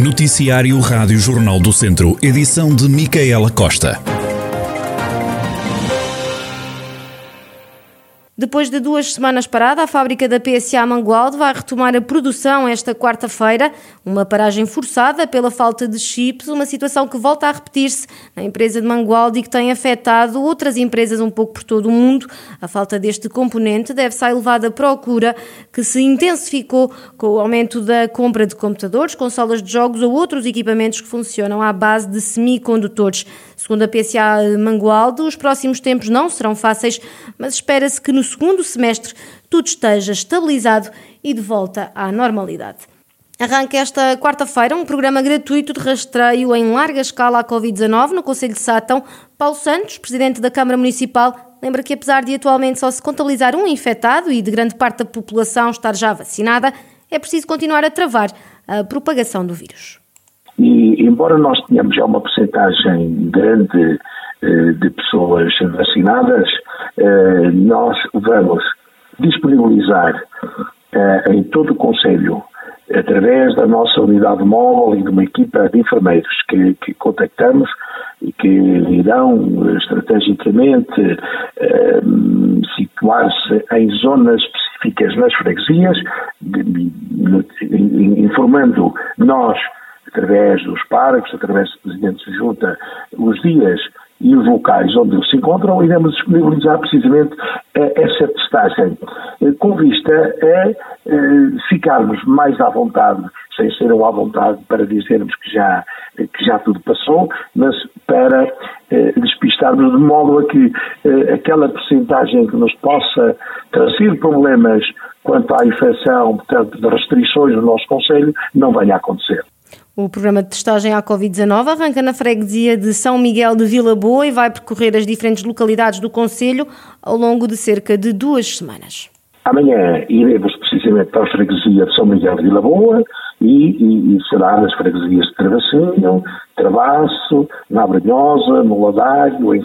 Noticiário Rádio Jornal do Centro, edição de Micaela Costa. Depois de duas semanas parada, a fábrica da PSA Mangualde vai retomar a produção esta quarta-feira. Uma paragem forçada pela falta de chips, uma situação que volta a repetir-se na empresa de Mangualde e que tem afetado outras empresas um pouco por todo o mundo. A falta deste componente deve-se à elevada procura que se intensificou com o aumento da compra de computadores, consolas de jogos ou outros equipamentos que funcionam à base de semicondutores. Segundo a PSA Mangualde, os próximos tempos não serão fáceis, mas espera-se que no segundo semestre tudo esteja estabilizado e de volta à normalidade. Arranca esta quarta-feira um programa gratuito de rastreio em larga escala à Covid-19 no Conselho de Sátão. Paulo Santos, presidente da Câmara Municipal, lembra que apesar de atualmente só se contabilizar um infectado e de grande parte da população estar já vacinada, é preciso continuar a travar a propagação do vírus. E, embora nós tenhamos já uma porcentagem grande eh, de pessoas vacinadas, eh, nós vamos disponibilizar eh, em todo o Conselho, através da nossa unidade móvel e de uma equipa de enfermeiros que, que contactamos e que irão estrategicamente eh, situar-se em zonas específicas nas freguesias, informando nós, através dos parques, através dos presidentes de junta, os dias e os locais onde eles se encontram, iremos disponibilizar precisamente eh, essa testagem, eh, com vista a eh, ficarmos mais à vontade, sem ser à vontade para dizermos que já, que já tudo passou, mas para despistarmos de modo a que aquela percentagem que nos possa trazer problemas quanto à infecção, portanto, de restrições no nosso Conselho, não venha a acontecer. O programa de testagem à Covid-19 arranca na freguesia de São Miguel de Vila Boa e vai percorrer as diferentes localidades do Conselho ao longo de cerca de duas semanas. Amanhã iremos precisamente para a freguesia de São Miguel de Vila Boa e, e, e será nas freguesias de Travassinho, Travasso, Nabranhosa, no Ladário, em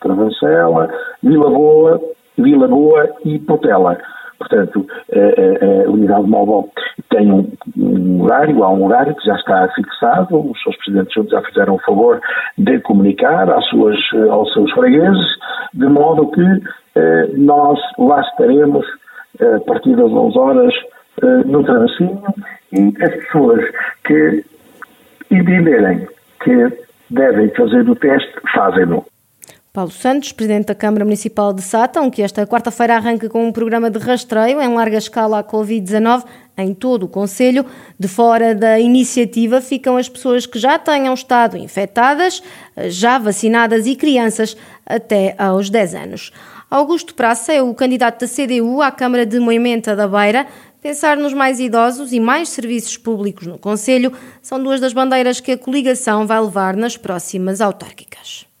Travancela, Vila Boa, Vila Boa e Potela. Portanto, a, unidade móvel tem um, horário, há um horário que já está fixado, os seus presidentes já fizeram o favor de comunicar às suas, aos seus fregueses, de modo que eh, nós lá estaremos eh, a partir das 11 horas eh, no travessinho e as pessoas que entenderem que devem fazer o teste, fazem-no. Paulo Santos, presidente da Câmara Municipal de Sátão, que esta quarta-feira arranca com um programa de rastreio em larga escala à Covid-19 em todo o Conselho. De fora da iniciativa ficam as pessoas que já tenham estado infectadas, já vacinadas e crianças até aos 10 anos. Augusto Praça é o candidato da CDU à Câmara de Moimenta da Beira. Pensar nos mais idosos e mais serviços públicos no Conselho são duas das bandeiras que a coligação vai levar nas próximas autárquicas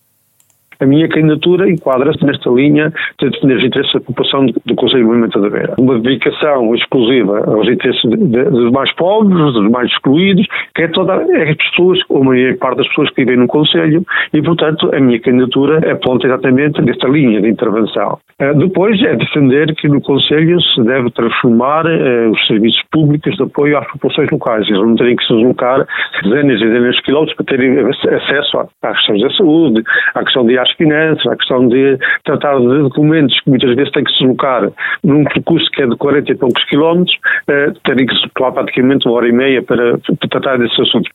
a minha candidatura enquadra-se nesta linha de defender os interesses da população do Conselho de Movimento da Beira. Uma dedicação exclusiva aos interesses dos mais pobres, dos mais excluídos, que é toda é as pessoas, ou a maior parte das pessoas que vivem no Conselho, e, portanto, a minha candidatura é ponta exatamente nesta linha de intervenção. Uh, depois é defender que no Conselho se deve transformar uh, os serviços públicos de apoio às populações locais. Eles não terem que se deslocar dezenas e dezenas de quilómetros para terem acesso à questão da saúde, à questão de às finanças, à questão de tratar de documentos que muitas vezes têm que se deslocar num percurso que é de 40 e poucos quilómetros, uh, terem que se deslocar praticamente uma hora e meia para, para tratar desses assuntos.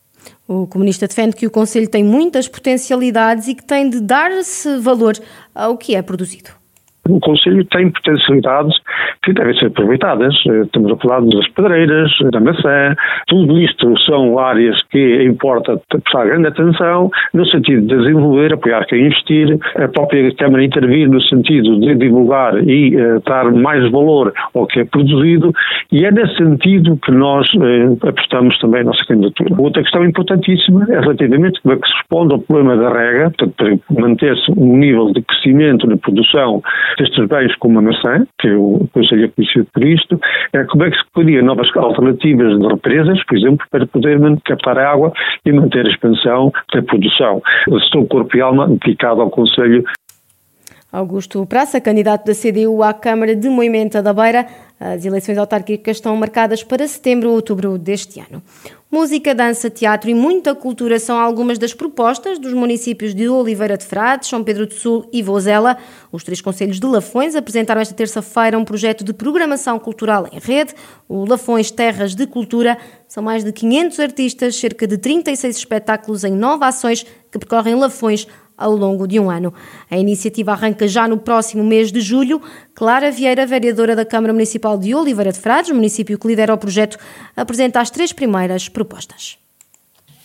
O comunista defende que o Conselho tem muitas potencialidades e que tem de dar-se valor ao que é produzido. O Conselho tem potencialidades que devem ser aproveitadas. Eh, estamos a falar das pedreiras, da maçã, tudo isto são áreas que importa prestar grande atenção no sentido de desenvolver, apoiar quem investir, a própria Câmara intervir no sentido de divulgar e uh, dar mais valor ao que é produzido e é nesse sentido que nós uh, apostamos também a nossa candidatura. Outra questão importantíssima é relativamente como é que se responde ao problema da rega, portanto, para manter-se um nível de crescimento na produção destes bens como a maçã, que o Conselho é conhecido por isto, é como é que se podia novas alternativas de represas, por exemplo, para poder captar a água e manter a expansão da produção. Estou corpo e alma dedicado ao Conselho Augusto Praça, candidato da CDU à Câmara de Moimenta da Beira, As eleições autárquicas estão marcadas para setembro ou outubro deste ano. Música, dança, teatro e muita cultura são algumas das propostas dos municípios de Oliveira de Frades, São Pedro do Sul e Vozela. Os três conselhos de Lafões apresentaram esta terça-feira um projeto de programação cultural em rede, o Lafões Terras de Cultura. São mais de 500 artistas, cerca de 36 espetáculos em nove ações que percorrem Lafões ao longo de um ano. A iniciativa arranca já no próximo mês de julho. Clara Vieira, vereadora da Câmara Municipal de Oliveira de Frades, município que lidera o projeto, apresenta as três primeiras propostas.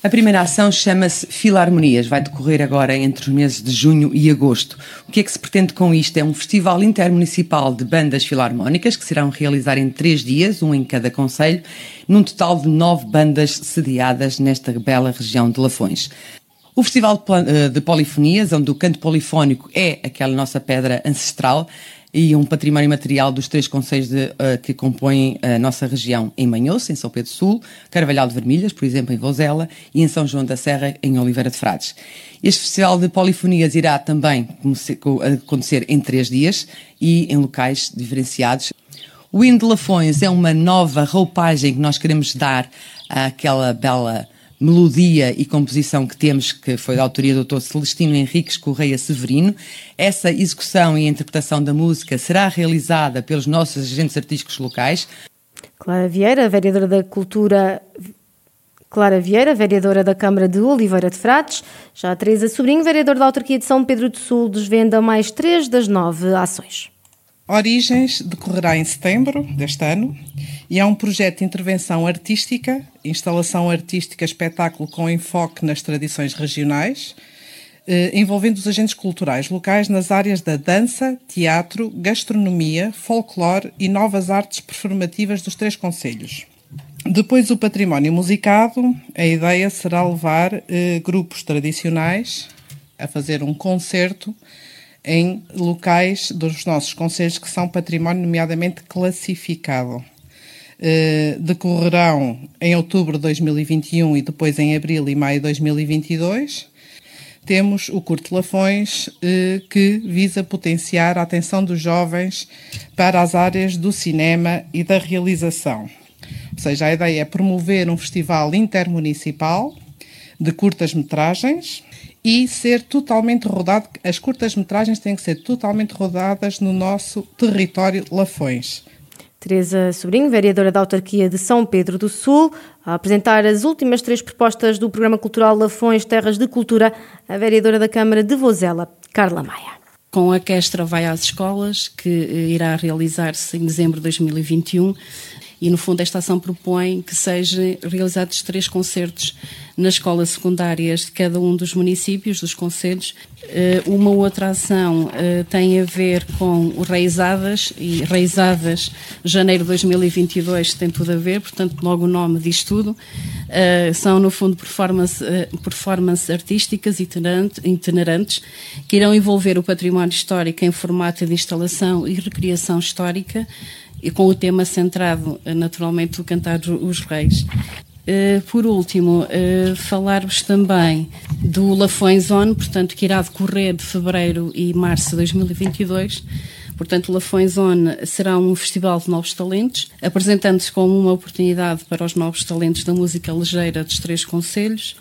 A primeira ação chama-se Filarmonias, vai decorrer agora entre os meses de junho e agosto. O que é que se pretende com isto? É um festival intermunicipal de bandas filarmónicas que se irão realizar em três dias, um em cada conselho, num total de nove bandas sediadas nesta bela região de Lafões. O Festival eh, de Polifonias, onde o canto polifónico é aquela nossa pedra ancestral e um património material dos três conselhos de, uh, que compõem a nossa região em Manhoso, em São Pedro Sul, Carvalhal de Vermelhas, por exemplo, em Vozela, e em São João da Serra, em Oliveira de Frades. Este Festival de Polifonias irá também acontecer em três dias e em locais diferenciados. O Hino de Lafões é uma nova roupagem que nós queremos dar àquela bela melodia e composição que temos, que foi da autoria do Dr. Celestino Henriques Correia Severino. Essa execução e interpretação da música será realizada pelos nossos agentes artísticos locais. Clara Vieira, vereadora da Cultura Clara Vieira, vereadora da Câmara de Oliveira de Frades. Já a Teresa Sobrinho, vereadora da Autarquia de São Pedro do Sul, desvenda mais três das nove ações. Origens decorrerá em setembro deste ano e é um projeto de intervenção artística, instalação artística, espetáculo com enfoque nas tradições regionais, eh, envolvendo os agentes culturais locais nas áreas da dança, teatro, gastronomia, folclore e novas artes performativas dos três conselhos. Depois o património musicado, a ideia será levar eh, grupos tradicionais a fazer um concerto em locais dos nossos conselhos que são património nomeadamente classificado. Uh, decorrerão em outubro de 2021 e depois em abril e maio de 2022. Temos o Curto Lafões, uh, que visa potenciar a atenção dos jovens para as áreas do cinema e da realização. Ou seja, a ideia é promover um festival intermunicipal de curtas-metragens e ser totalmente rodado. As curtas-metragens têm que ser totalmente rodadas no nosso território Lafões. Teresa Sobrinho, vereadora da autarquia de São Pedro do Sul, a apresentar as últimas três propostas do Programa Cultural Lafões Terras de Cultura, a vereadora da Câmara de Vozela, Carla Maia. Com a Questra vai às escolas, que eh, irá realizar-se em dezembro de 2021, e no fundo esta ação propõe que sejam realizados três concertos nas escolas secundárias de cada um dos municípios, dos conselhos. Eh, uma outra ação eh, tem a ver com o Raizadas, e Raizadas, janeiro de 2022, tem tudo a ver, portanto, logo o nome diz tudo. Eh, são, no fundo, performance, performance artísticas itinerantes que irão envolver o património histórico em formato de instalação e recriação histórica e com o tema centrado, eh, naturalmente, do Cantar os Reis. Uh, por último, uh, falar-vos também do Lafões On, portanto, que irá decorrer de fevereiro e março de 2022. Portanto, o Lafões On será um festival de novos talentos, apresentando-se como uma oportunidade para os novos talentos da música ligeira dos três conselhos.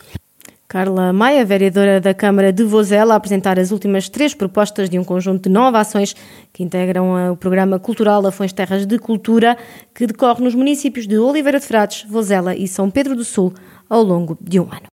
Carla Maia, vereadora da Câmara de Vozela, a apresentar as últimas três propostas de um conjunto de nove ações que integram o programa cultural Lafões Terras de Cultura, que decorre nos municípios de Oliveira de Frades, Vozela e São Pedro do Sul ao longo de um ano.